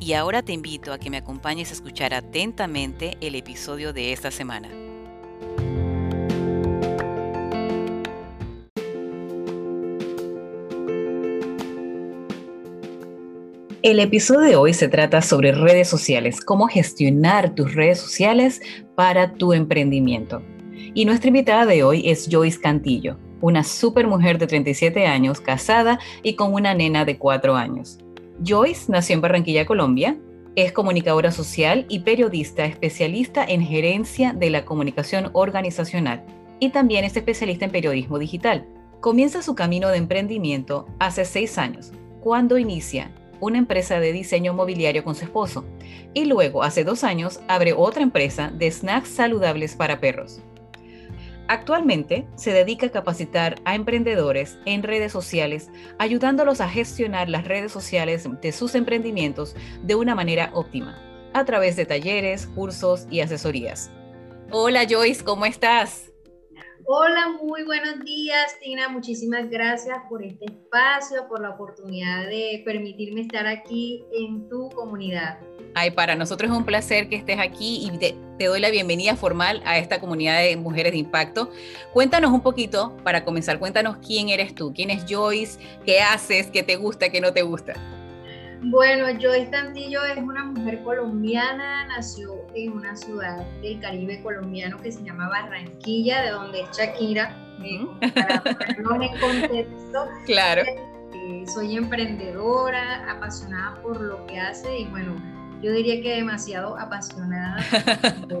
y ahora te invito a que me acompañes a escuchar atentamente el episodio de esta semana. El episodio de hoy se trata sobre redes sociales, cómo gestionar tus redes sociales para tu emprendimiento. Y nuestra invitada de hoy es Joyce Cantillo, una super mujer de 37 años, casada y con una nena de 4 años. Joyce nació en Barranquilla, Colombia. Es comunicadora social y periodista especialista en gerencia de la comunicación organizacional y también es especialista en periodismo digital. Comienza su camino de emprendimiento hace seis años, cuando inicia una empresa de diseño mobiliario con su esposo y luego hace dos años abre otra empresa de snacks saludables para perros. Actualmente se dedica a capacitar a emprendedores en redes sociales, ayudándolos a gestionar las redes sociales de sus emprendimientos de una manera óptima, a través de talleres, cursos y asesorías. Hola Joyce, ¿cómo estás? Hola, muy buenos días, Tina. Muchísimas gracias por este espacio, por la oportunidad de permitirme estar aquí en tu comunidad. Ay, para nosotros es un placer que estés aquí y te, doy la bienvenida formal a esta comunidad de mujeres de impacto. Cuéntanos un poquito, para comenzar, cuéntanos quién eres tú, quién es Joyce, qué haces, qué te gusta, qué no te gusta. Bueno, Joyce Tantillo es una mujer colombiana, nació en una ciudad del Caribe colombiano que se llama Barranquilla, de donde es Shakira, para ponernos en contexto. Claro. Eh, soy emprendedora, apasionada por lo que hace y bueno, yo diría que demasiado apasionada.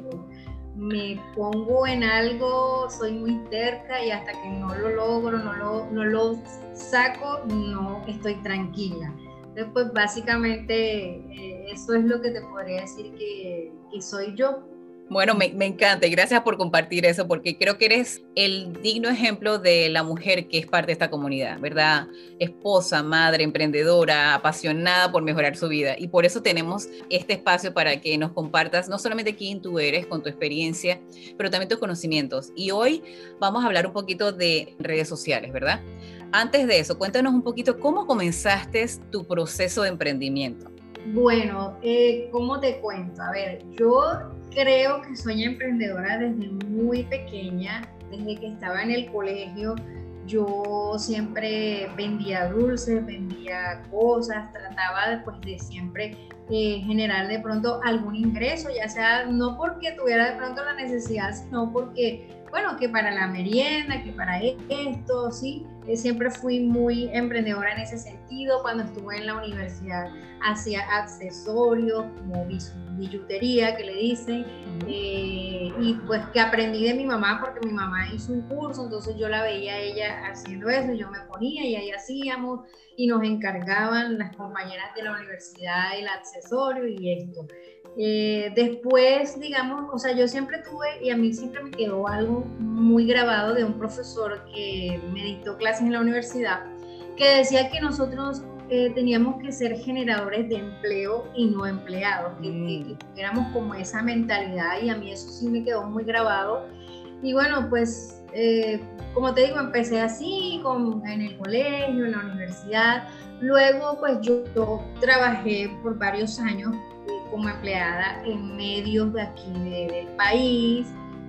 me pongo en algo, soy muy terca y hasta que no lo logro, no lo, no lo saco, no estoy tranquila. Entonces, pues básicamente eh, eso es lo que te podría decir que, que soy yo. Bueno, me, encanta y gracias por compartir eso porque creo que eres el digno ejemplo de la mujer que es parte de esta comunidad, ¿verdad? Esposa, madre, emprendedora, apasionada por mejorar su vida y por eso tenemos este espacio para que nos compartas no solamente quién tú eres con tu experiencia, pero también tus conocimientos. Y hoy vamos a hablar un poquito de redes sociales, ¿verdad? Antes de eso, cuéntanos un poquito cómo comenzaste tu proceso de emprendimiento. Bueno, eh, ¿cómo te cuento? A ver, yo creo que soy emprendedora desde muy pequeña, desde que estaba en el colegio. Yo siempre vendía dulces, vendía cosas, trataba después de siempre eh, generar de pronto algún ingreso, ya sea no porque tuviera de pronto la necesidad, sino porque bueno, que para la merienda, que para esto, ¿sí? Eh, siempre fui muy emprendedora en ese sentido. Cuando estuve en la universidad hacía accesorios como billutería, que le dicen, eh, y pues que aprendí de mi mamá porque mi mamá hizo un curso, entonces yo la veía a ella haciendo eso, yo me ponía y ahí hacíamos y nos encargaban las compañeras de la universidad el accesorio y esto. Eh, después, digamos, o sea, yo siempre tuve y a mí siempre me quedó algo muy grabado de un profesor que me dictó clases en la universidad, que decía que nosotros eh, teníamos que ser generadores de empleo y no empleados, que, mm. éramos como esa mentalidad y a mí eso sí me quedó muy grabado. Y bueno, pues eh, como te digo, empecé así con, en el colegio, en la universidad. Luego, pues yo trabajé por varios años como empleada en medios de aquí del país,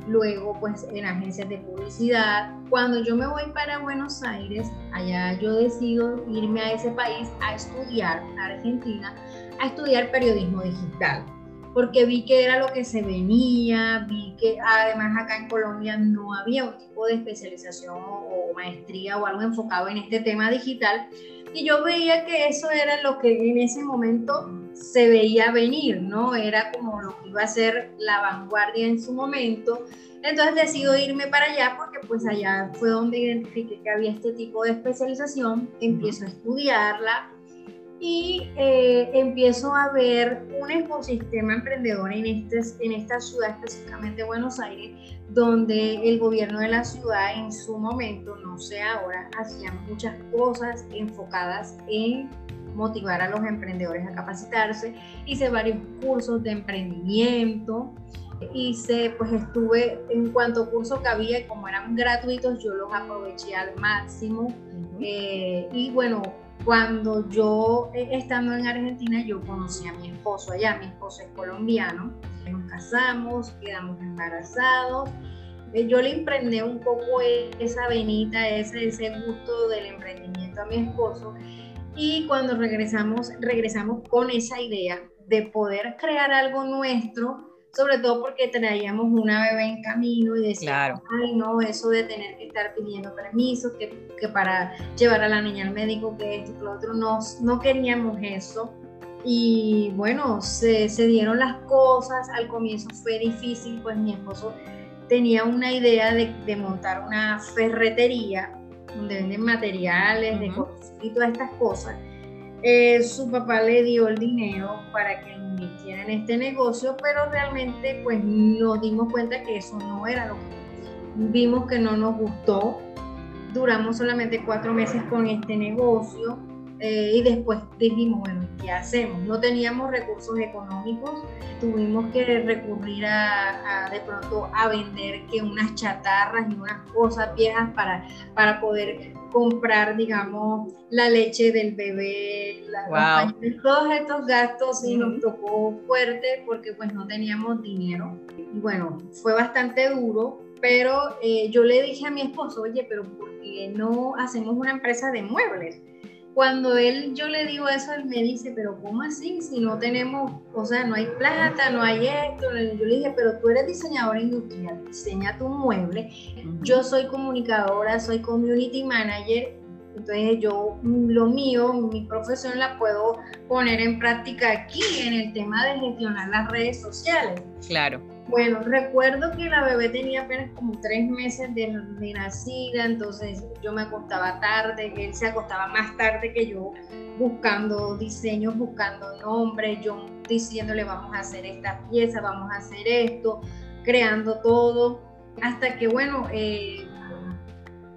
luego pues en agencias de publicidad. Cuando yo me voy para Buenos Aires, allá yo decido irme a ese país a estudiar, a Argentina, a estudiar periodismo digital, porque vi que era lo que se venía, vi que además acá en Colombia no había un tipo de especialización o maestría o algo enfocado en este tema digital. Y yo veía que eso era lo que en ese momento se veía venir, ¿no? Era como lo que iba a ser la vanguardia en su momento. Entonces decido irme para allá porque pues allá fue donde identifiqué que había este tipo de especialización, empiezo a estudiarla y eh, empiezo a ver un ecosistema emprendedor en, este, en esta ciudad, específicamente Buenos Aires, donde el gobierno de la ciudad en su momento, no sé ahora, hacía muchas cosas enfocadas en motivar a los emprendedores a capacitarse. Hice varios cursos de emprendimiento, hice, pues estuve en cuanto curso que había, como eran gratuitos, yo los aproveché al máximo. Eh, y bueno, cuando yo, eh, estando en Argentina, yo conocí a mi esposo allá, mi esposo es colombiano, nos casamos, quedamos embarazados, eh, yo le emprendí un poco esa venita, ese, ese gusto del emprendimiento a mi esposo y cuando regresamos, regresamos con esa idea de poder crear algo nuestro, sobre todo porque traíamos una bebé en camino y decíamos, ay no, eso de tener que estar pidiendo permiso, que, que, para llevar a la niña al médico, que esto, que lo otro, no, no queríamos eso. Y bueno, se, se dieron las cosas, al comienzo fue difícil, pues mi esposo tenía una idea de, de montar una ferretería donde venden materiales, de y todas estas cosas. Eh, su papá le dio el dinero para que invirtiera en este negocio, pero realmente pues nos dimos cuenta que eso no era lo que vimos que no nos gustó. Duramos solamente cuatro meses con este negocio eh, y después dijimos, bueno, ¿qué hacemos? No teníamos recursos económicos, tuvimos que recurrir a, de pronto a vender que unas chatarras y unas cosas viejas para, para poder comprar, digamos, la leche del bebé, la todos estos gastos y nos tocó fuerte porque pues no teníamos dinero. Y bueno, fue bastante duro, pero eh, yo le dije a mi esposo, oye, pero ¿por qué no hacemos una empresa de muebles? Cuando él, yo le digo eso, él me dice, pero ¿cómo así? Si no tenemos, o sea, no hay plata, no hay esto. Yo le dije, pero tú eres diseñadora industrial, diseña tu mueble. Yo soy comunicadora, soy community manager. Entonces yo lo mío, mi profesión la puedo poner en práctica aquí en el tema de gestionar las redes sociales. Claro. Bueno, recuerdo que la bebé tenía apenas como tres meses de, nacida, entonces yo me acostaba tarde, él se acostaba más tarde que yo, buscando diseños, buscando nombres, yo diciéndole vamos a hacer esta pieza, vamos a hacer esto, creando todo, hasta que bueno, eh,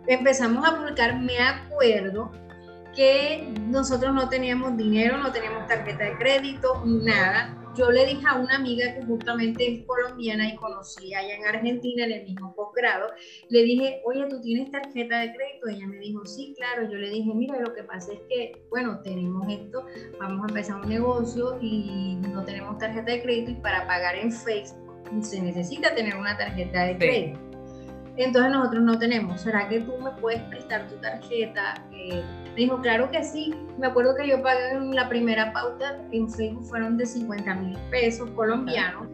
empezamos a publicar, me acuerdo que nosotros no teníamos dinero, no teníamos tarjeta de crédito, nada yo le dije a una amiga que justamente es colombiana y conocí allá en Argentina en el mismo posgrado, le dije, oye, ¿tú tienes tarjeta de crédito? Ella me dijo, sí, claro. Yo le dije, mira, lo que pasa es que, bueno, tenemos esto, vamos a empezar un negocio y no tenemos tarjeta de crédito y para pagar en Facebook se necesita tener una tarjeta de crédito. Entonces nosotros no tenemos. ¿Será que tú me puedes prestar tu tarjeta? Eh, me dijo, claro que sí. Me acuerdo que yo pagué la primera pauta en Facebook fueron de 50 mil pesos colombianos.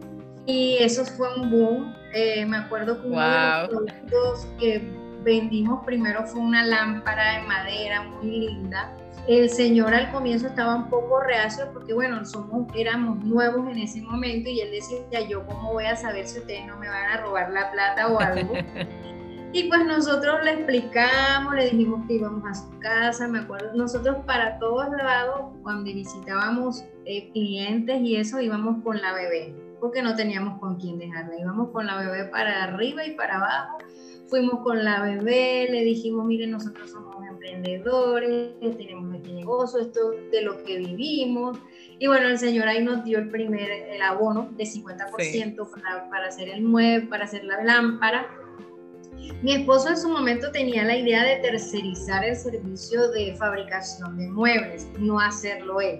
Y eso fue un boom. Eh, me acuerdo que uno de los productos que vendimos primero fue una lámpara de madera muy linda. El señor al comienzo estaba un poco reacio porque, bueno, somos, éramos nuevos en ese momento y él decía, yo cómo voy a saber si ustedes no me van a robar la plata o algo. Y pues nosotros le explicamos, le dijimos que íbamos a su casa, me acuerdo, nosotros para todos lados, cuando visitábamos eh, clientes y eso, íbamos con la bebé, porque no teníamos con quién dejarla, íbamos con la bebé para arriba y para abajo, fuimos con la bebé, le dijimos, miren, nosotros somos emprendedores, tenemos este negocio, esto de lo que vivimos. Y bueno, el señor ahí nos dio el primer, el abono de 50% para, para hacer el mueble, para hacer la lámpara mi esposo en su momento tenía la idea de tercerizar el servicio de fabricación de muebles, no hacerlo él.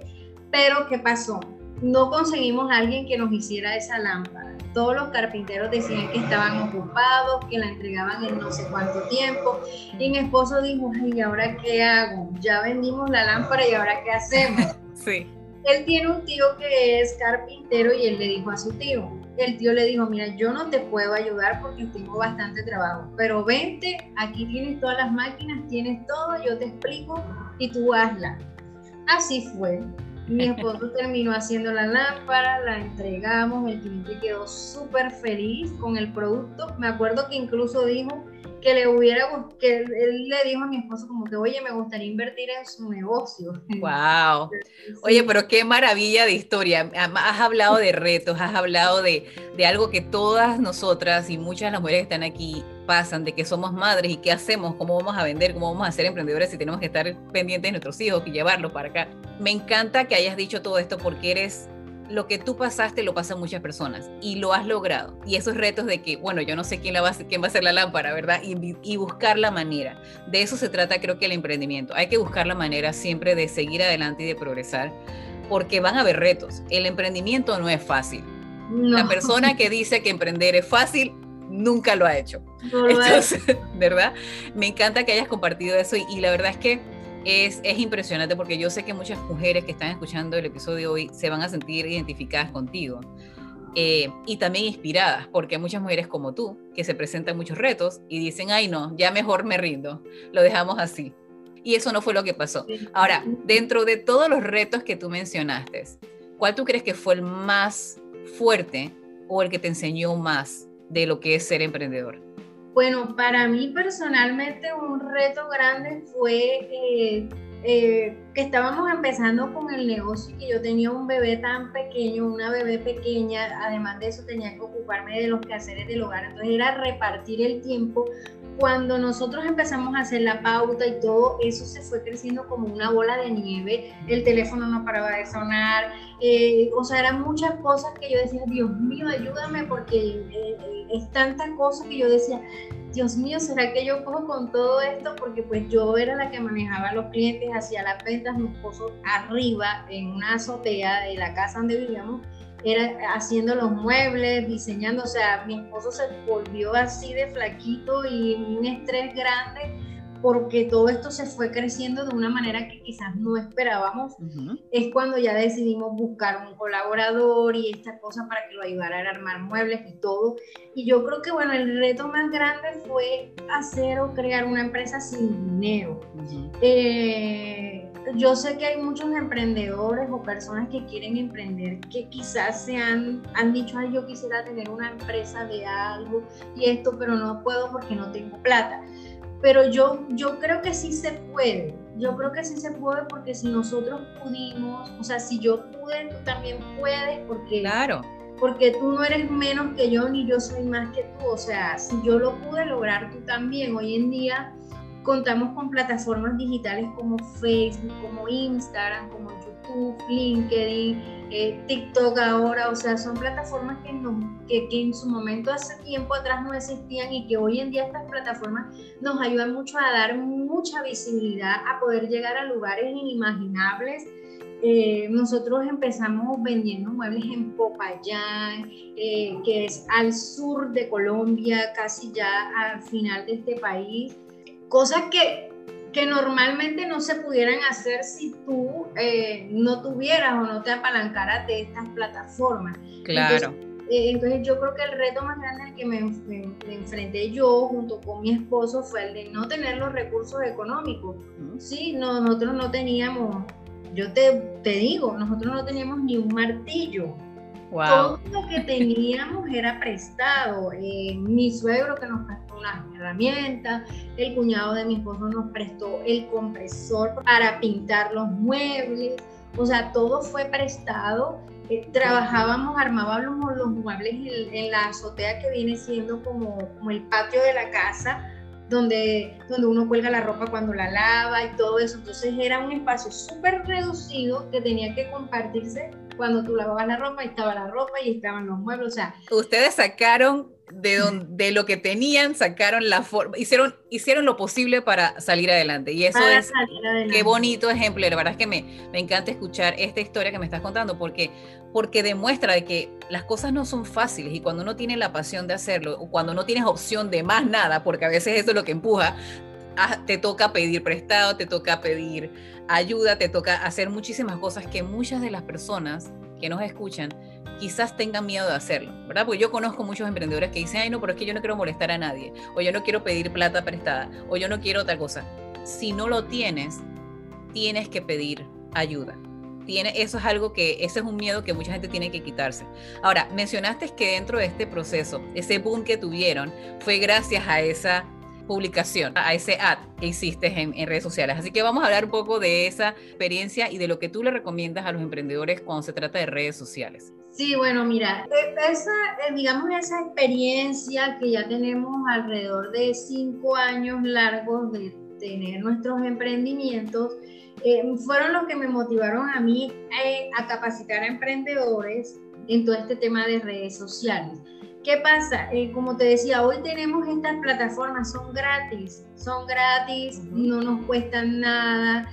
Pero ¿qué pasó? No conseguimos a alguien que nos hiciera esa lámpara. Todos los carpinteros decían que estaban ocupados, que la entregaban en no sé cuánto tiempo. Y mi esposo dijo, ¿y ahora qué hago? Ya vendimos la lámpara y ahora qué hacemos. Sí. Él tiene un tío que es carpintero y él le dijo a su tío, el tío le dijo, mira, yo no te puedo ayudar porque tengo bastante trabajo, pero vente, aquí tienes todas las máquinas, tienes todo, yo te explico y tú hazla. Así fue. Mi esposo terminó haciendo la lámpara, la entregamos, el cliente quedó súper feliz con el producto. Me acuerdo que incluso dijo que le hubiera, que él le dijo a mi esposo como que, oye, me gustaría invertir en su negocio. Wow. Oye, pero qué maravilla de historia. Has hablado de retos, has hablado de, de algo que todas nosotras y muchas de las mujeres que están aquí pasan, de que somos madres y qué hacemos, cómo vamos a vender, cómo vamos a ser emprendedores si tenemos que estar pendientes de nuestros hijos y llevarlos para acá. Me encanta que hayas dicho todo esto porque eres lo que tú pasaste lo pasan muchas personas y lo has logrado. Y esos retos de que, bueno, yo no sé quién, la va, a, quién va a ser la lámpara, ¿verdad? Y, y, buscar la manera. De eso se trata creo que el emprendimiento. Hay que buscar la manera siempre de seguir adelante y de progresar porque van a haber retos. El emprendimiento no es fácil. La persona que dice que emprender es fácil nunca lo ha hecho. Entonces, ¿verdad? Me encanta que hayas compartido eso y, y la verdad es que es, impresionante porque yo sé que muchas mujeres que están escuchando el episodio de hoy se van a sentir identificadas contigo. Eh, y también inspiradas, porque hay muchas mujeres como tú que se presentan muchos retos y dicen, ay no, ya mejor me rindo, lo dejamos así. Y eso no fue lo que pasó. Ahora, dentro de todos los retos que tú mencionaste, ¿cuál tú crees que fue el más fuerte o el que te enseñó más de lo que es ser emprendedor? Bueno, para mí personalmente un reto grande fue eh, eh, que estábamos empezando con el negocio y que yo tenía un bebé tan pequeño, una bebé pequeña, además de eso tenía que ocuparme de los quehaceres del hogar, entonces era repartir el tiempo. Cuando nosotros empezamos a hacer la pauta y todo eso se fue creciendo como una bola de nieve, el teléfono no paraba de sonar, eh, o sea, eran muchas cosas que yo decía, Dios mío, ayúdame porque es tanta cosa que yo decía, Dios mío, ¿será que yo cojo con todo esto? Porque pues yo era la que manejaba a los clientes, hacía las ventas, mi esposo arriba en una azotea de la casa donde vivíamos, era haciendo los muebles, diseñando, o sea, mi esposo se volvió así de flaquito y un estrés grande porque todo esto se fue creciendo de una manera que quizás no esperábamos, es cuando ya decidimos buscar un colaborador y esta cosa para que lo ayudara a armar muebles y todo. Y yo creo que, bueno, el reto más grande fue hacer o crear una empresa sin dinero. Eh, yo sé que hay muchos emprendedores o personas que quieren emprender que quizás se han, han dicho, ay, yo quisiera tener una empresa de algo y esto, pero no puedo porque no tengo plata pero yo, yo creo que sí se puede. Yo creo que sí se puede porque si nosotros pudimos, o sea, si yo pude, tú también puedes, porque, claro. porque tú no eres menos que yo ni yo soy más que tú. O sea, si yo lo pude lograr, tú también. Hoy en día contamos con plataformas digitales como Facebook, como Instagram, como YouTube, LinkedIn, eh, TikTok ahora, o sea, son plataformas que, no, que, que, en su momento hace tiempo atrás no existían y que hoy en día estas plataformas nos ayudan mucho a dar mucha visibilidad, a poder llegar a lugares inimaginables. Eh, nosotros empezamos vendiendo muebles en Popayán, eh, que es al sur de Colombia, casi ya al final de este país cosas que, que normalmente no se pudieran hacer si tú eh, no tuvieras o no te apalancaras de estas plataformas. Claro. Eh, entonces, yo creo que el reto más grande al que me, enfrenté yo junto con mi esposo fue el de no tener los recursos económicos. Sí, nosotros no teníamos, yo te, te digo, nosotros no teníamos ni un martillo. Wow. Todo lo que teníamos era prestado. Eh, mi suegro que nos unas herramientas, el cuñado de mi esposo nos prestó el compresor para pintar los muebles, o sea, todo fue prestado. Eh, trabajábamos, armábamos los muebles en, la azotea que viene siendo como, como el patio de la casa, donde, donde uno cuelga la ropa cuando la lava y todo eso. Entonces era un espacio súper reducido que tenía que compartirse cuando tú lavabas la ropa, y estaba la ropa y estaban los muebles. O sea, ustedes sacaron de, de lo que tenían, sacaron la forma, hicieron, hicieron lo posible para salir adelante. Y eso es, qué bonito ejemplo. La verdad es que me, me encanta escuchar esta historia que me estás contando porque, porque demuestra de que las cosas no son fáciles y cuando uno tiene la pasión de hacerlo, o cuando no tienes opción de más nada, porque a veces eso es lo que empuja, ah, te toca pedir prestado, te toca pedir ayuda, te toca hacer muchísimas cosas que muchas de las personas que nos escuchan quizás tengan miedo de hacerlo, ¿verdad? Porque yo conozco muchos emprendedores que dicen, ay, no, pero es que yo no quiero molestar a nadie, o yo no quiero pedir plata prestada, o yo no quiero otra cosa. Si no lo tienes, tienes que pedir ayuda. Tiene, eso es algo que, ese es un miedo que mucha gente tiene que quitarse. Ahora, mencionaste que dentro de este proceso, ese boom que tuvieron, fue gracias a esa publicación, a ese ad que hiciste en, redes sociales. Así que vamos a hablar un poco de esa experiencia y de lo que tú le recomiendas a los emprendedores cuando se trata de redes sociales. Sí, bueno, mira, e, esa, eh, digamos, esa experiencia que ya tenemos alrededor de cinco años largos de tener nuestros emprendimientos, eh, fueron los que me motivaron a mí eh, a capacitar a emprendedores en todo este tema de redes sociales. ¿Qué pasa? Eh, como te decía, hoy tenemos estas plataformas, son gratis, son gratis, no nos cuestan nada.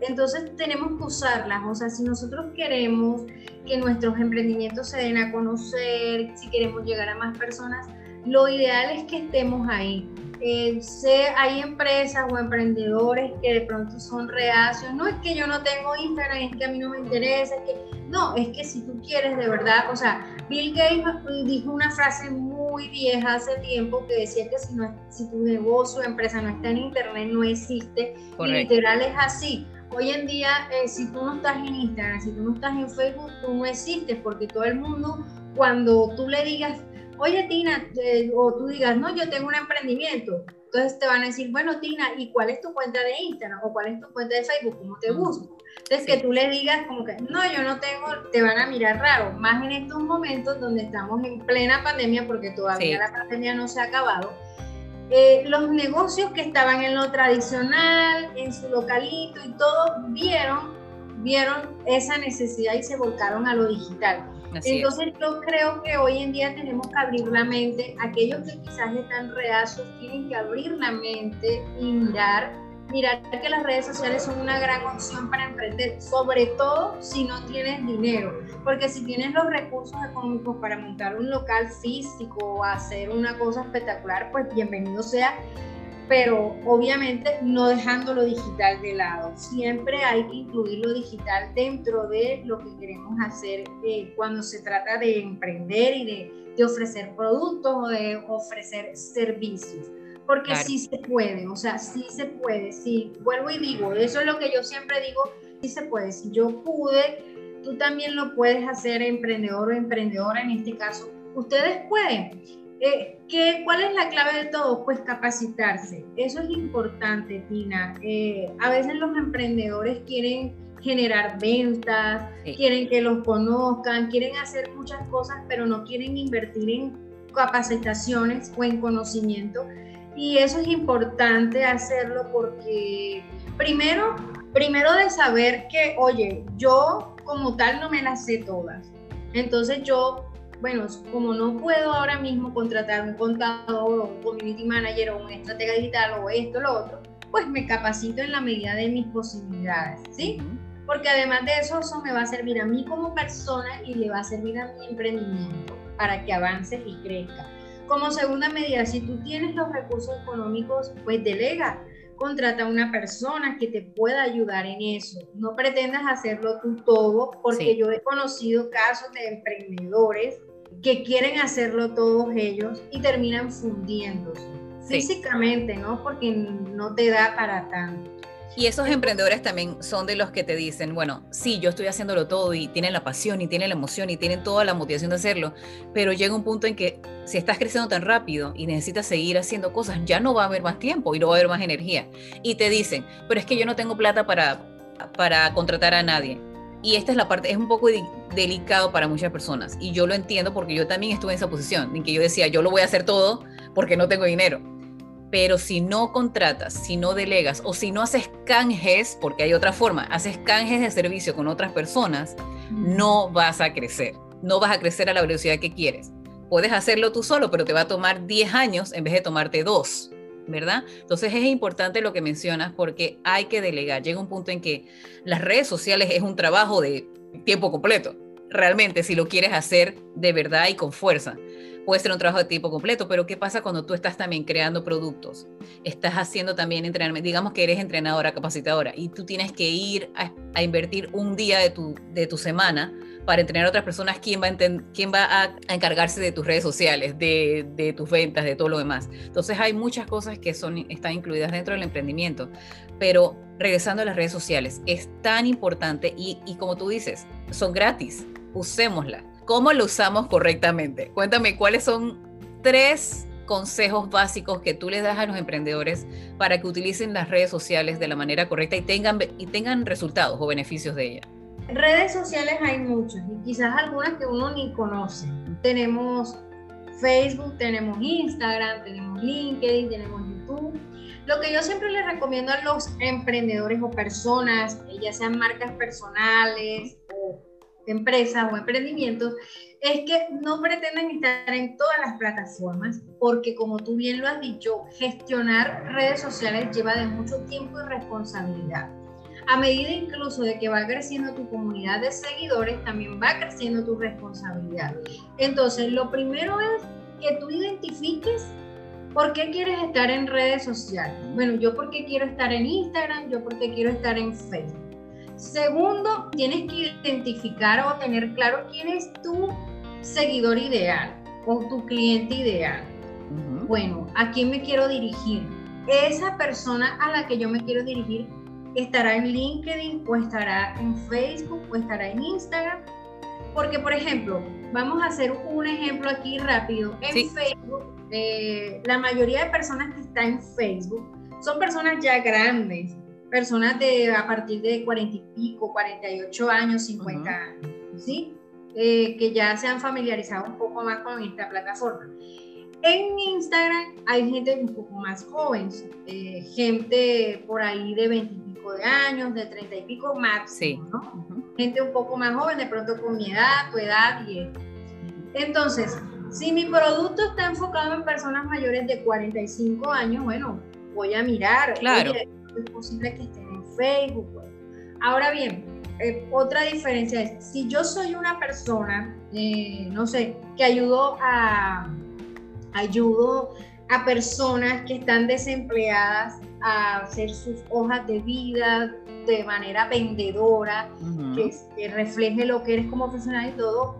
Entonces tenemos que usarlas. O sea, si nosotros queremos que nuestros emprendimientos se den a conocer, si queremos llegar a más personas, lo ideal es que estemos ahí. Eh, sé, hay empresas o emprendedores que de pronto son reacios. No es que yo no tengo Instagram, es que a mí no me interesa, es que no, es que si tú quieres de verdad, o sea, Bill Gates dijo una frase muy vieja hace tiempo que decía que si, no, si tu negocio empresa no está en internet no existe. Y literal es así. Hoy en día, eh, si tú no estás en Instagram, si tú no estás en Facebook, tú no existes porque todo el mundo, cuando tú le digas oye Tina, eh, o tú digas, no, yo tengo un emprendimiento. Entonces te van a decir, bueno Tina, ¿y cuál es tu cuenta de Instagram? ¿O cuál es tu cuenta de Facebook? ¿Cómo te busco? Entonces que tú le digas como que, no, yo no tengo, te van a mirar raro. Más en estos momentos donde estamos en plena pandemia, porque todavía la pandemia no se ha acabado. Eh, los negocios que estaban en lo tradicional, en su localito y todo, vieron, vieron esa necesidad y se volcaron a lo digital. Entonces yo creo que hoy en día tenemos que abrir la mente. Aquellos que quizás están reacios tienen que abrir la mente y mirar, mirar que las redes sociales son una gran opción para emprender, sobre todo si no tienes dinero. Porque si tienes los recursos económicos para montar un local físico o hacer una cosa espectacular, pues bienvenido sea pero obviamente no dejando lo digital de lado. Siempre hay que incluir lo digital dentro de lo que queremos hacer eh, cuando se trata de emprender y de, de, ofrecer productos o de ofrecer servicios. Porque sí se puede, o sea, sí se puede, sí, vuelvo y digo, eso es lo que yo siempre digo, sí se puede, si yo pude, tú también lo puedes hacer, emprendedor o emprendedora en este caso, ustedes pueden. Eh, ¿qué, ¿Cuál es la clave de todo? Pues capacitarse. Eso es importante, Tina. Eh, a veces los emprendedores quieren generar ventas, quieren que los conozcan, quieren hacer muchas cosas, pero no quieren invertir en capacitaciones o en conocimiento. Y eso es importante hacerlo porque primero, primero de saber que, oye, yo como tal no me las sé todas. Entonces yo bueno, como no puedo ahora mismo contratar un contador o un community manager o un estratega digital o esto o lo otro, pues me capacito en la medida de mis posibilidades, ¿sí? Porque además de eso, eso me va a servir a mí como persona y le va a servir a mi emprendimiento para que avance y crezca. Como segunda medida, si tú tienes los recursos económicos, pues delega, contrata a una persona que te pueda ayudar en eso. No pretendas hacerlo tú todo, porque yo he conocido casos de emprendedores que quieren hacerlo todos ellos y terminan fundiéndose físicamente, ¿no? Porque no te da para tanto. Y esos emprendedores también son de los que te dicen, bueno, sí, yo estoy haciéndolo todo y tienen la pasión y tienen la emoción y tienen toda la motivación de hacerlo, pero llega un punto en que si estás creciendo tan rápido y necesitas seguir haciendo cosas, ya no va a haber más tiempo y no va a haber más energía. Y te dicen, pero es que yo no tengo plata para, para contratar a nadie. Y esta es la parte, es un poco delicado para muchas personas. Y yo lo entiendo porque yo también estuve en esa posición, en que yo decía, yo lo voy a hacer todo porque no tengo dinero. Pero si no contratas, si no delegas o si no haces canjes, porque hay otra forma, haces canjes de servicio con otras personas, no vas a crecer. No vas a crecer a la velocidad que quieres. Puedes hacerlo tú solo, pero te va a tomar 10 años en vez de tomarte dos. ¿Verdad? Entonces es importante lo que mencionas porque hay que delegar. Llega un punto en que las redes sociales es un trabajo de tiempo completo. Realmente, si lo quieres hacer de verdad y con fuerza, puede ser un trabajo de tiempo completo, pero ¿qué pasa cuando tú estás también creando productos? Estás haciendo también entrenamiento, digamos que eres entrenadora, capacitadora, y tú tienes que ir a, a invertir un día de tu, de tu semana para entrenar a otras personas quién va a, quién va a, encargarse de tus redes sociales, de, de, tus ventas, de todo lo demás. Entonces hay muchas cosas que son, están incluidas dentro del emprendimiento, pero regresando a las redes sociales, es tan importante y, y como tú dices, son gratis, usémoslas. ¿Cómo lo usamos correctamente? Cuéntame cuáles son tres consejos básicos que tú les das a los emprendedores para que utilicen las redes sociales de la manera correcta y tengan, y tengan resultados o beneficios de ellas? Redes sociales hay muchas y quizás algunas que uno ni conoce. Tenemos Facebook, tenemos Instagram, tenemos LinkedIn, tenemos YouTube. Lo que yo siempre les recomiendo a los emprendedores o personas, ya sean marcas personales o empresas o emprendimientos, es que no pretenden estar en todas las plataformas, porque como tú bien lo has dicho, gestionar redes sociales lleva de mucho tiempo y responsabilidad. A medida incluso de que va creciendo tu comunidad de seguidores, también va creciendo tu responsabilidad. Entonces, lo primero es que tú identifiques por qué quieres estar en redes sociales. Bueno, yo porque quiero estar en Instagram, yo porque quiero estar en Facebook. Segundo, tienes que identificar o tener claro quién es tu seguidor ideal o tu cliente ideal. Bueno, ¿a quién me quiero dirigir? Esa persona a la que yo me quiero dirigir estará en LinkedIn o estará en Facebook o estará en Instagram. Porque, por ejemplo, vamos a hacer un ejemplo aquí rápido. En Facebook, eh, la mayoría de personas que están en Facebook son personas ya grandes, personas de a partir de 40 y pico, 48 años, 50 años, ¿sí? Eh, que ya se han familiarizado un poco más con esta plataforma. En Instagram hay gente un poco más joven, eh, gente por ahí de 20 y pico de años, de 30 y pico máximo, ¿no? Gente un poco más joven, de pronto con mi edad, tu edad y esto. Entonces, si mi producto está enfocado en personas mayores de 45 años, bueno, voy a mirar. Claro. es posible que estén en Facebook. Ahora bien, eh, otra diferencia es, si yo soy una persona, eh, no sé, que ayudo a, ayudo a personas que están desempleadas a hacer sus hojas de vida de manera vendedora, que, refleje lo que eres como profesional y todo,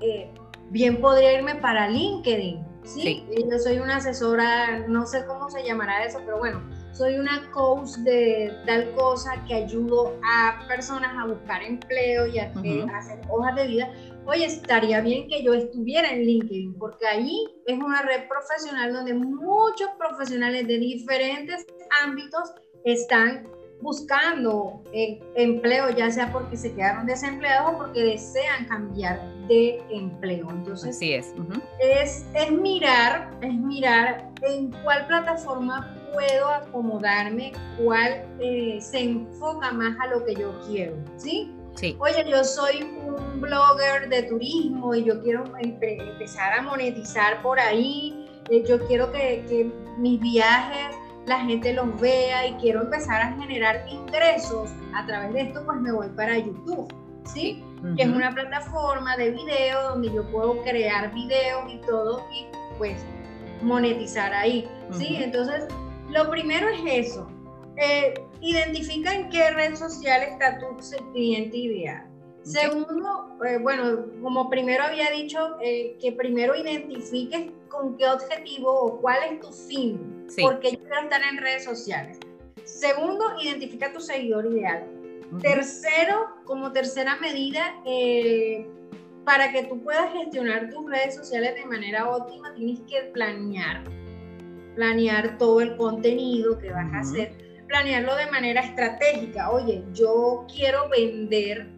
eh, bien podría irme para LinkedIn. ¿sí? Yo soy una asesora, no sé cómo se llamará eso, pero bueno, soy una coach de tal cosa que ayudo a personas a buscar empleo y a, hacer hojas de vida. Oye, estaría bien que yo estuviera en LinkedIn, porque allí es una red profesional donde muchos profesionales de diferentes ámbitos están buscando eh, empleo, ya sea porque se quedaron desempleados o porque desean cambiar de empleo. Entonces, Así es. es, es mirar, es mirar en cuál plataforma puedo acomodarme, cuál eh, se enfoca más a lo que yo quiero, ¿sí? Sí. Oye, yo soy un blogger de turismo y yo quiero empezar a monetizar por ahí, eh, yo quiero que, que mis viajes la gente los vea y quiero empezar a generar ingresos a través de esto, pues me voy para YouTube, ¿sí? Que es una plataforma de video donde yo puedo crear videos y todo y pues monetizar ahí, ¿sí? Entonces, lo primero es eso. Eh, identifica en qué red social está tu cliente ideal. Segundo, eh, bueno, como primero había dicho, eh, que primero identifiques con qué objetivo o cuál es tu fin, porque yo quiero estar en redes sociales. Segundo, identifica tu seguidor ideal. Tercero, como tercera medida, para que tú puedas gestionar tus redes sociales de manera óptima, tienes que planear planear todo el contenido que vas a hacer, planearlo de manera estratégica. Oye, yo quiero vender,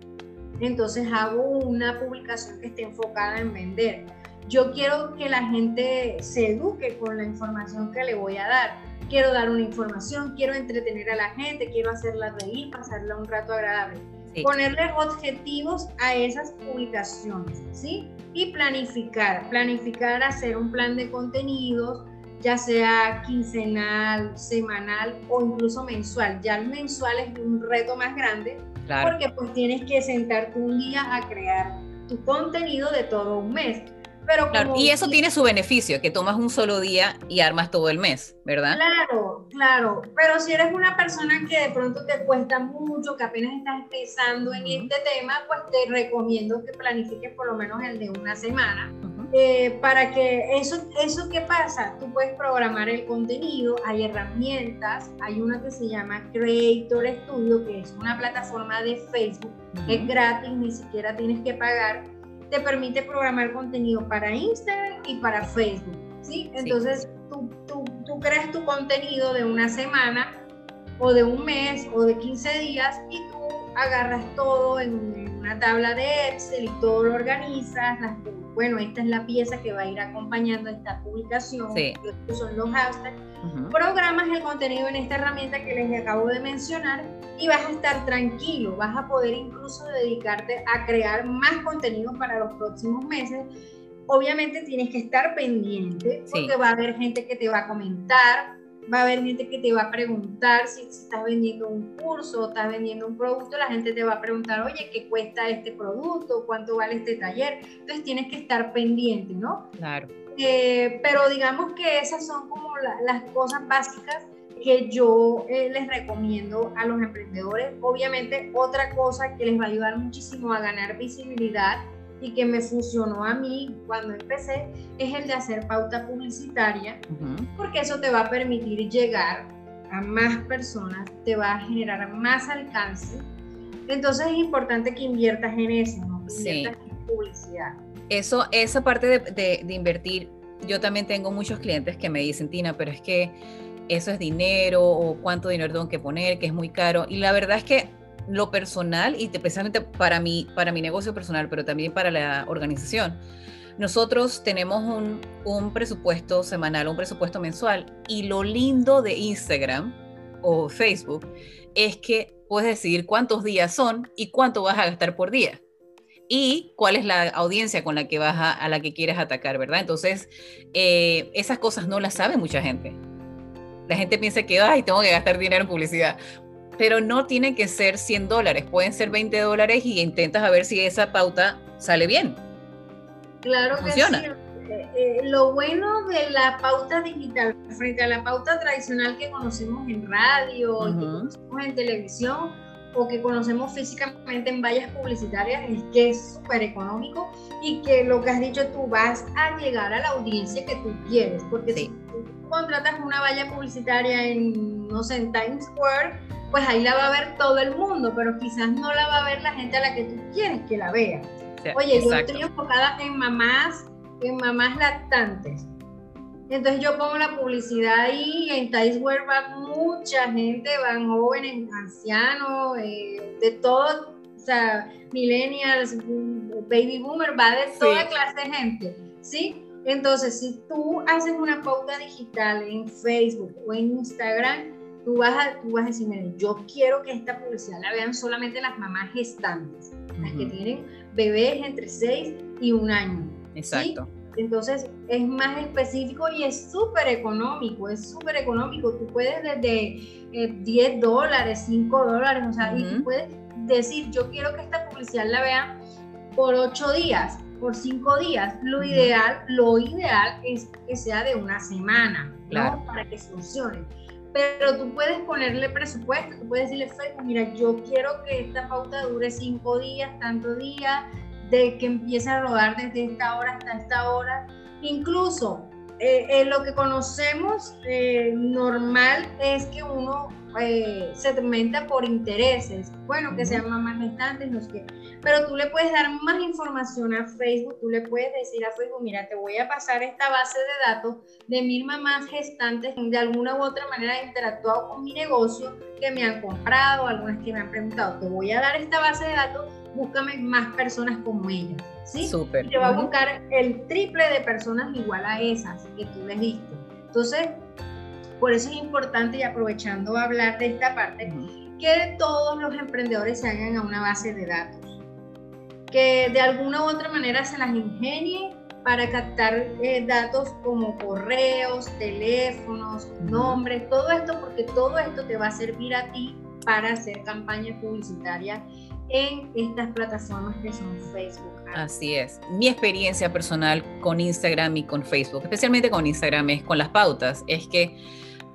entonces hago una publicación que esté enfocada en vender. Yo quiero que la gente se eduque con la información que le voy a dar. Quiero dar una información, quiero entretener a la gente, quiero hacerla reír, pasarla un rato agradable. Ponerle objetivos a esas publicaciones, ¿sí? Y planificar, planificar, hacer un plan de contenidos, ya sea quincenal, semanal o incluso mensual. Ya el mensual es un reto más grande porque pues tienes que sentarte un día a crear tu contenido de todo un mes. Pero claro, y eso tiene su beneficio, que tomas un solo día y armas todo el mes, ¿verdad? Claro, claro. Pero si eres una persona que de pronto te cuesta mucho, que apenas estás empezando en este tema, pues te recomiendo que planifiques por lo menos el de una semana eh, para que eso, eso que pasa, tú puedes programar el contenido, hay herramientas, hay una que se llama Creator Studio, que es una plataforma de Facebook, es gratis, ni siquiera tienes que pagar, te permite programar contenido para Instagram y para Facebook. ¿sí? Entonces Tú, tú, tú creas tu contenido de una semana o de un mes o de 15 días y tú agarras todo en una tabla de Excel y todo lo organizas. bueno, esta es la pieza que va a ir acompañando esta publicación, sí. estos son los hashtags. Programas el contenido en esta herramienta que les acabo de mencionar y vas a estar tranquilo, vas a poder incluso dedicarte a crear más contenido para los próximos meses. Obviamente tienes que estar pendiente porque va a haber gente que te va a comentar, va a haber gente que te va a preguntar si, estás vendiendo un curso o estás vendiendo un producto, la gente te va a preguntar, oye, ¿qué cuesta este producto? ¿Cuánto vale este taller? Entonces tienes que estar pendiente, ¿no? Claro. Eh, pero digamos que esas son como las cosas básicas que yo eh, les recomiendo a los emprendedores. Obviamente otra cosa que les va a ayudar muchísimo a ganar visibilidad y que me funcionó a mí cuando empecé es el de hacer pauta publicitaria, porque eso te va a permitir llegar a más personas, te va a generar más alcance. Entonces es importante que inviertas en eso, ¿no? inviertas en publicidad. Eso, esa parte de, de, de invertir, yo también tengo muchos clientes que me dicen, Tina, pero es que eso es dinero o cuánto dinero tengo que poner, que es muy caro. Y la verdad es que lo personal y precisamente para mi, para mi negocio personal, pero también para la organización. Nosotros tenemos un, un presupuesto semanal, un presupuesto mensual y lo lindo de Instagram o Facebook es que puedes decidir cuántos días son y cuánto vas a gastar por día y cuál es la audiencia con la que vas a, la que quieres atacar, ¿verdad? Entonces, eh, esas cosas no las sabe mucha gente. La gente piensa que, ay, tengo que gastar dinero en publicidad pero no tienen que ser 100 dólares, pueden ser 20 dólares y intentas a ver si esa pauta sale bien. Claro que sí. Eh, eh, lo bueno de la pauta digital frente a la pauta tradicional que conocemos en radio, que conocemos en televisión o que conocemos físicamente en vallas publicitarias es que es súper económico y que lo que has dicho tú vas a llegar a la audiencia que tú quieres, porque si tú contratas una valla publicitaria en, no sé, en Times Square, pues ahí la va a ver todo el mundo, pero quizás no la va a ver la gente a la que tú quieres que la vea. Oye, yo estoy enfocada en mamás, en mamás lactantes. Entonces yo pongo la publicidad ahí y en Times Square va mucha gente, van jóvenes, ancianos, eh, de todo, o sea, millennials, baby boomer, va de toda clase de gente, ¿sí? Entonces, si tú haces una pauta digital en Facebook o en Instagram, tú vas a, tú vas a decir, miren, yo quiero que esta publicidad la vean solamente las mamás gestantes, las que tienen bebés entre 6 y un año. Exacto. Entonces es más específico y es súper económico, es súper económico. Tú puedes desde 10 eh, dólares, 5 dólares, o sea, y tú puedes decir, yo quiero que esta publicidad la vean por 8 días, por 5 días. Lo ideal, lo ideal es que sea de una semana, claro. Para que funcione pero tú puedes ponerle presupuesto, tú puedes decirle, Facebook, mira, yo quiero que esta pauta dure cinco días, tanto días, de que empiece a rodar desde esta hora hasta esta hora. Incluso eh, eh, lo que conocemos eh, normal es que uno eh, segmenta por intereses, bueno, que sean más gestantes, no sé qué. Pero tú le puedes dar más información a Facebook, tú le puedes decir a Facebook, mira, te voy a pasar esta base de datos de mil mamás gestantes de alguna u otra manera han interactuado con mi negocio, que me han comprado, algunas que me han preguntado, te voy a dar esta base de datos, búscame más personas como ellas, ¿sí? Súper. Te va a buscar el triple de personas igual a esas que tú les diste. Entonces, por eso es importante y aprovechando hablar de esta parte, que todos los emprendedores se hagan a una base de datos que de alguna u otra manera se las ingenie para captar eh, datos como correos, teléfonos, nombres, todo esto, porque todo esto te va a servir a ti para hacer campaña publicitaria en estas plataformas que son Facebook. Así es. Mi experiencia personal con Instagram y con Facebook, especialmente con Instagram, es con las pautas, es que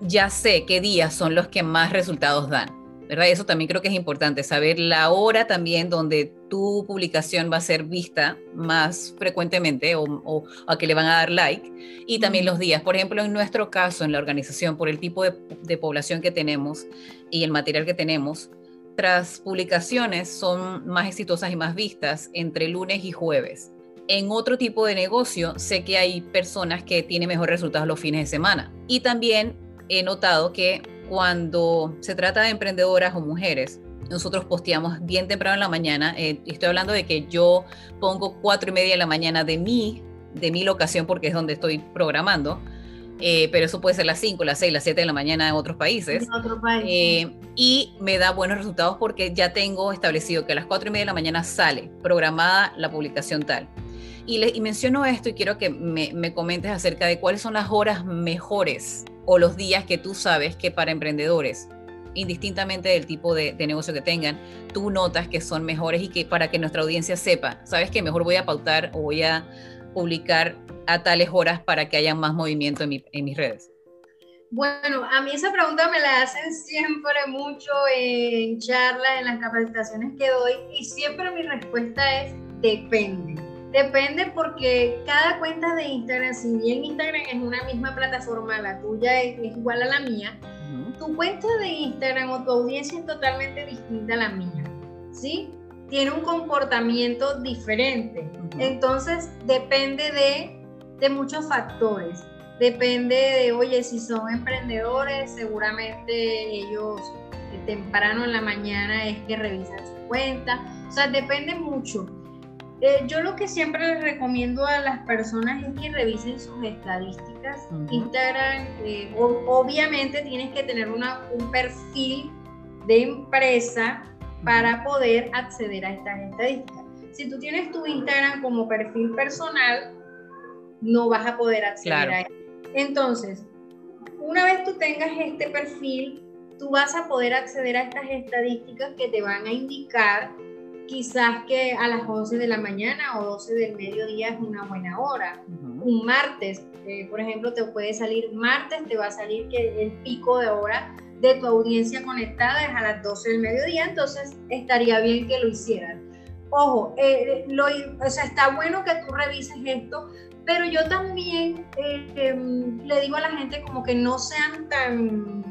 ya sé qué días son los que más resultados dan. ¿verdad? Eso también creo que es importante, saber la hora también donde tu publicación va a ser vista más frecuentemente o, a que le van a dar like y también los días. Por ejemplo, en nuestro caso, en la organización, por el tipo de, de población que tenemos y el material que tenemos, tras publicaciones son más exitosas y más vistas entre lunes y jueves. en otro tipo de negocio sé que hay personas que tienen mejores resultados los fines de semana. Y también he notado que cuando se trata de emprendedoras o mujeres, nosotros posteamos bien temprano en la mañana. Eh, estoy hablando de que yo pongo cuatro y media de la mañana de mi, de mi locación porque es donde estoy programando. Eh, pero eso puede ser las 5, las 6, las 7 de la mañana en otros países. Eh, y me da buenos resultados porque ya tengo establecido que a las 4 y media de la mañana sale programada la publicación tal. Y, le, y menciono esto y quiero que me, me, comentes acerca de cuáles son las horas mejores o los días que tú sabes que para emprendedores, indistintamente del tipo de, de negocio que tengan, tú notas que son mejores y que para que nuestra audiencia sepa, sabes que mejor voy a pautar o voy a publicar a tales horas para que haya más movimiento en, mi, en mis redes? Bueno, a mí esa pregunta me la hacen siempre mucho en charlas, en las capacitaciones que doy y siempre mi respuesta es depende. Depende porque cada cuenta de Instagram, si bien Instagram es una misma plataforma, la tuya es, igual a la mía, tu cuenta de Instagram o tu audiencia es totalmente distinta a la mía, ¿sí? Tiene un comportamiento diferente. Entonces, depende de de muchos factores. Depende de, oye, si son emprendedores, seguramente ellos eh, temprano en la mañana es que revisan su cuenta. O sea, depende mucho. Eh, yo lo que siempre les recomiendo a las personas es que revisen sus estadísticas. Instagram, eh, obviamente tienes que tener una, un perfil de empresa para poder acceder a estas estadísticas. Si tú tienes tu Instagram como perfil personal, no vas a poder acceder a él. Entonces, una vez tú tengas este perfil, tú vas a poder acceder a estas estadísticas que te van a indicar quizás que a las 11 de la mañana o 12 del mediodía es una buena hora. Un martes, eh, por ejemplo, te puede salir martes, te va a salir que el pico de hora de tu audiencia conectada es a las 12 del mediodía, entonces estaría bien que lo hicieran. Ojo, eh, lo, o sea, está bueno que tú revises esto pero yo también eh, em, le digo a la gente como que no sean tan,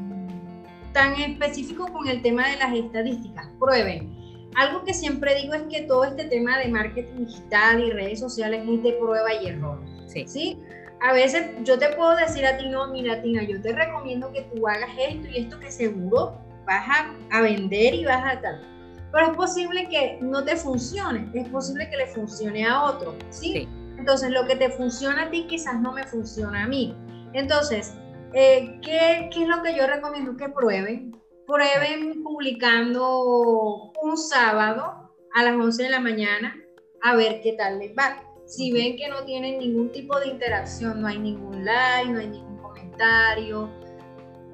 tan específicos con el tema de las estadísticas, prueben. Algo que siempre digo es que todo este tema de marketing digital y redes sociales es de prueba y error. Sí. ¿sí? A veces yo te puedo decir a ti, no, mira, Tina, yo te recomiendo que tú hagas esto y esto que seguro vas a, a vender y vas a tal. Pero es posible que no te funcione, es posible que le funcione a otro, ¿sí? sí entonces, lo que te funciona a ti quizás no me funciona a mí. Entonces, eh, ¿qué, ¿qué, es lo que yo recomiendo que prueben? Prueben publicando un sábado a las 11 de la mañana a ver qué tal les va. Si ven que no tienen ningún tipo de interacción, no hay ningún like, no hay ningún comentario,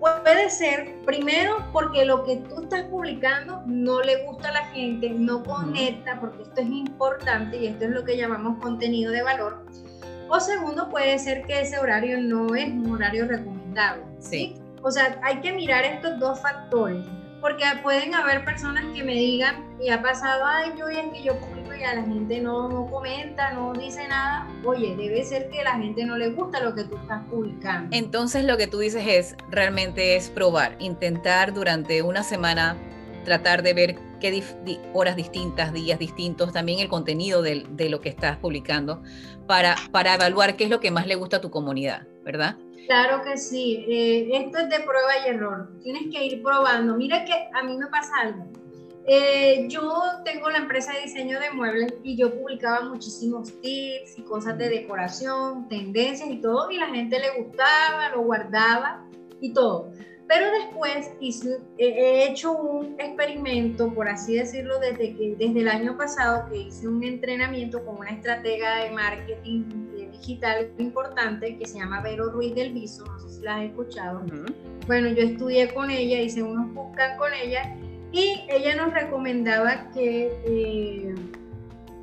Puede ser, primero, porque lo que tú estás publicando no le gusta a la gente, no conecta, porque esto es importante y esto es lo que llamamos contenido de valor. O segundo, puede ser que ese horario no es un horario recomendable. ¿sí? O sea, hay que mirar estos dos factores, porque pueden haber personas que me digan, y ha pasado, ay, yo es que yo publico y a la gente no, no comenta, no dice nada. Oye, debe ser que a la gente no le gusta lo que tú estás publicando. Entonces lo que tú dices es, realmente es probar, intentar durante una semana tratar de ver qué horas distintas, días distintos, también el contenido de, de, lo que estás publicando, para, para evaluar qué es lo que más le gusta a tu comunidad, ¿verdad? Claro que sí, eh, esto es de prueba y error, tienes que ir probando. Mira que a mí me pasa algo. Eh, yo tengo la empresa de diseño de muebles y yo publicaba muchísimos tips y cosas de decoración, tendencias y todo, y la gente le gustaba, lo guardaba y todo. Pero después hice, he hecho un experimento, por así decirlo, desde, que, desde el año pasado que hice un entrenamiento con una estratega de marketing digital importante que se llama Vero Ruiz del Viso, no sé si la has escuchado. Bueno, yo estudié con ella, hice unos buscan con ella y ella nos recomendaba que eh,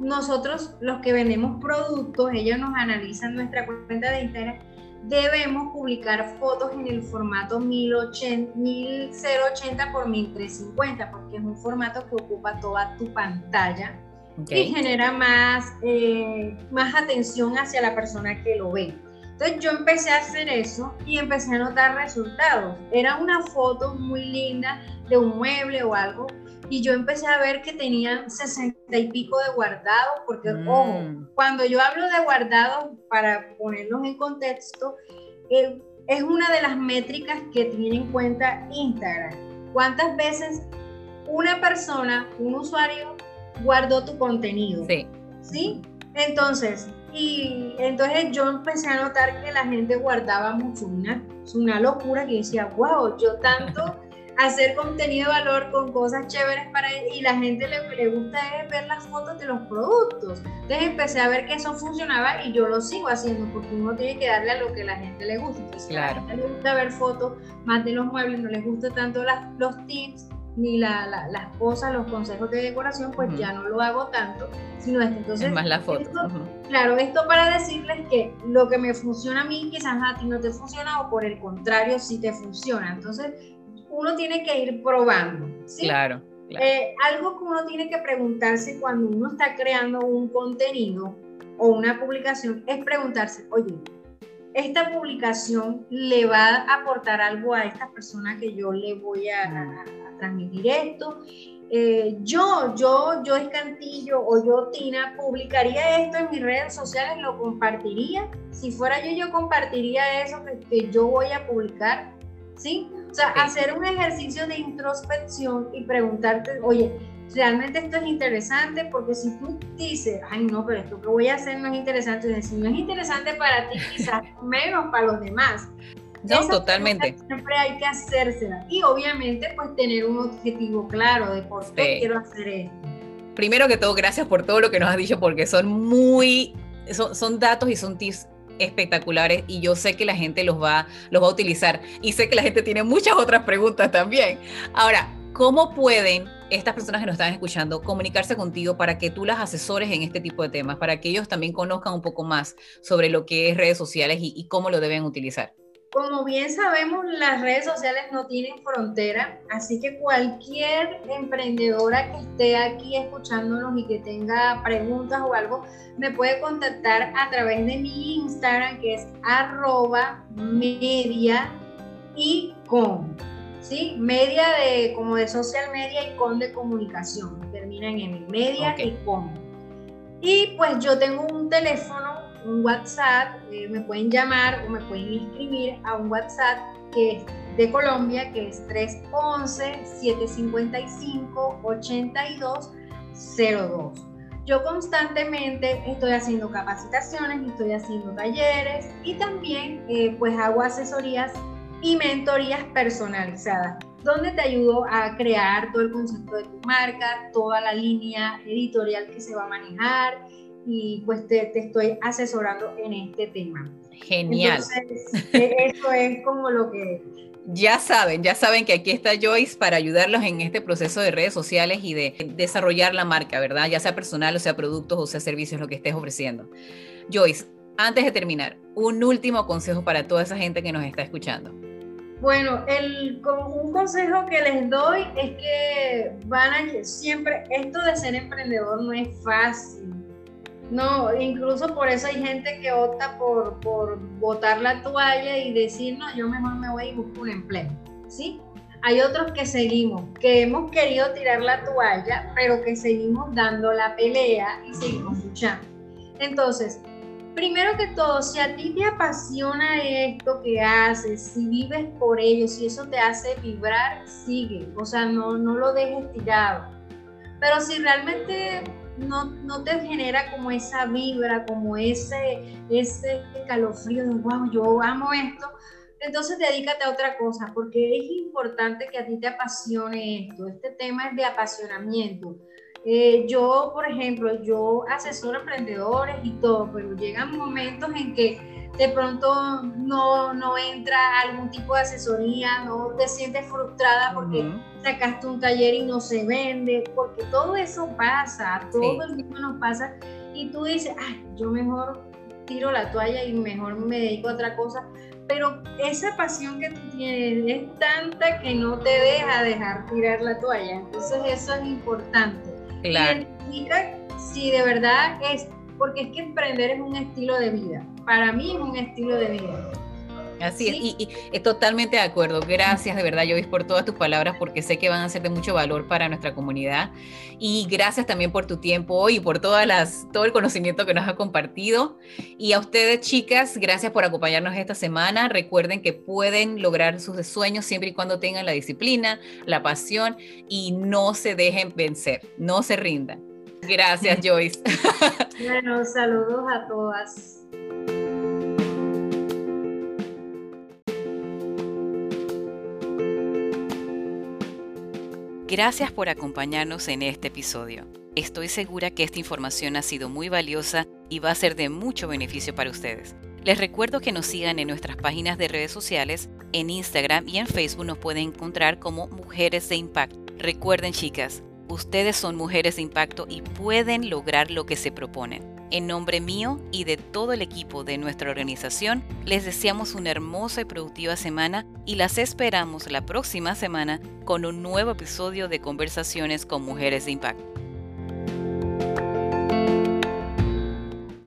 nosotros, los que vendemos productos, ellos nos analizan nuestra cuenta de Instagram debemos publicar fotos en el formato 1080, 1080 por 1350 porque es un formato que ocupa toda tu pantalla y genera más, eh, más atención hacia la persona que lo ve. Entonces yo empecé a hacer eso y empecé a notar resultados. Era una foto muy linda de un mueble o algo, y yo empecé a ver que tenían sesenta y pico de guardados, porque, ojo, mm. cuando yo hablo de guardados, para ponernos en contexto, eh, es una de las métricas que tiene en cuenta Instagram. ¿Cuántas veces una persona, un usuario, guardó tu contenido? Sí. ¿Sí? Entonces, y entonces yo empecé a notar que la gente guardaba mucho, una, una locura que decía, wow, yo tanto hacer contenido de valor con cosas chéveres para él y la gente le, le gusta ver las fotos de los productos. Entonces empecé a ver que eso funcionaba y yo lo sigo haciendo porque uno tiene que darle a lo que la gente le gusta. Entonces, claro. a la gente le gusta ver fotos más de los muebles, no les gusta tanto las, los tips ni la, las cosas, los consejos de decoración, pues ya no lo hago tanto, sino esto. Entonces, es más la foto. Claro, esto para decirles que lo que me funciona a mí quizás a ti no te funciona o por el contrario sí te funciona. Entonces, uno tiene que ir probando. ¿sí? Claro. Eh, algo que uno tiene que preguntarse cuando uno está creando un contenido o una publicación es preguntarse, oye, esta publicación le va a aportar algo a esta persona que yo le voy a, transmitir esto. Eh, yo, yo, yo Escantillo o yo Tina, publicaría esto en mis redes sociales, lo compartiría. Si fuera yo, yo compartiría eso que yo voy a publicar, ¿sí? O sea, hacer un ejercicio de introspección y preguntarte, oye, realmente esto es interesante porque si tú dices, ay no, pero esto que voy a hacer no es interesante, si no es interesante para ti, quizás menos para los demás. No, totalmente. Siempre hay que hacérsela y obviamente pues tener un objetivo claro de por qué quiero hacer esto. Primero que todo, gracias por todo lo que nos has dicho porque son muy, son, son datos y son tips espectaculares y yo sé que la gente los va, los va a utilizar y sé que la gente tiene muchas otras preguntas también. Ahora, ¿cómo pueden estas personas que nos están escuchando comunicarse contigo para que tú las asesores en este tipo de temas, para que ellos también conozcan un poco más sobre lo que es redes sociales y, y cómo lo deben utilizar? Como bien sabemos, las redes sociales no tienen frontera, así que cualquier emprendedora que esté aquí escuchándonos y que tenga preguntas o algo, me puede contactar a través de mi Instagram, que es arroba media y con, ¿sí? Media de, como de social media y con de comunicación, terminan en media y con. Y pues yo tengo un teléfono un WhatsApp, eh, me pueden llamar o me pueden inscribir a un WhatsApp que es de Colombia, que es 311-755-8202. Yo constantemente estoy haciendo capacitaciones, estoy haciendo talleres y también eh, pues hago asesorías y mentorías personalizadas, donde te ayudo a crear todo el concepto de tu marca, toda la línea editorial que se va a manejar, y pues te, estoy asesorando en este tema. Genial. Entonces, e, eso es como lo que... Ya saben, ya saben que aquí está Joyce para ayudarlos en este proceso de redes sociales y de desarrollar la marca, ¿verdad? Ya sea personal, o sea productos, o sea servicios, lo que estés ofreciendo. Joyce, antes de terminar, un último consejo para toda esa gente que nos está escuchando. Bueno, el, un consejo que les doy es que van a siempre, esto de ser emprendedor no es fácil no, incluso por eso hay gente que opta por, por botar la toalla y decir, no, yo mejor me voy y busco un empleo, ¿sí? Hay otros que seguimos, que hemos querido tirar la toalla, pero que seguimos dando la pelea y seguimos luchando. Entonces, primero que todo, si a ti te apasiona esto que haces, si vives por ello, si eso te hace vibrar, sigue, o sea, no, no lo dejes tirado. Pero si realmente no, no te genera como esa vibra, como ese, ese calofrío de, wow, yo amo esto, entonces dedícate a otra cosa, porque es importante que a ti te apasione esto. Este tema es de apasionamiento. Eh, yo, por ejemplo, yo asesoro emprendedores y todo, pero llegan momentos en que de pronto no, no entra algún tipo de asesoría, no te sientes frustrada porque sacaste un taller y no se vende, porque todo eso pasa, todo el tiempo nos pasa y tú dices, ay, yo mejor tiro la toalla y mejor me dedico a otra cosa, pero esa pasión que tú tienes es tanta que no te deja dejar tirar la toalla, entonces eso es importante. Claro. Identifica si de verdad es, porque es que emprender es un estilo de vida, para mí es un estilo de vida. Así es, y, y, totalmente de acuerdo. Gracias de verdad, Jovis, por todas tus palabras, porque sé que van a ser de mucho valor para nuestra comunidad. Y gracias también por tu tiempo hoy y por todas las, todo el conocimiento que nos has compartido. Y a ustedes, chicas, gracias por acompañarnos esta semana. Recuerden que pueden lograr sus sueños siempre y cuando tengan la disciplina, la pasión y no se dejen vencer, no se rindan. Gracias, Joyce. Bueno, saludos a todas. Gracias por acompañarnos en este episodio. Estoy segura que esta información ha sido muy valiosa y va a ser de mucho beneficio para ustedes. Les recuerdo que nos sigan en nuestras páginas de redes sociales, en Instagram y en Facebook nos pueden encontrar como Mujeres de Impacto. Recuerden chicas, ustedes son mujeres de impacto y pueden lograr lo que se proponen. En nombre mío y de todo el equipo de nuestra organización, les deseamos una hermosa y productiva semana y las esperamos la próxima semana con un nuevo episodio de Conversaciones con Mujeres de Impacto.